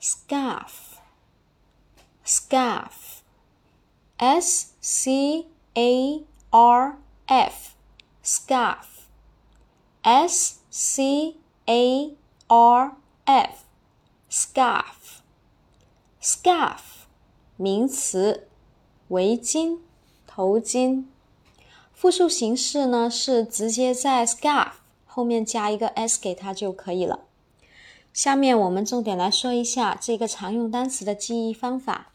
，scarf，scarf，s c a r f，scarf，s c a r f，scarf，scarf，名词，围巾、头巾。复数形式呢是直接在 scarf 后面加一个 s 给它就可以了。下面我们重点来说一下这个常用单词的记忆方法。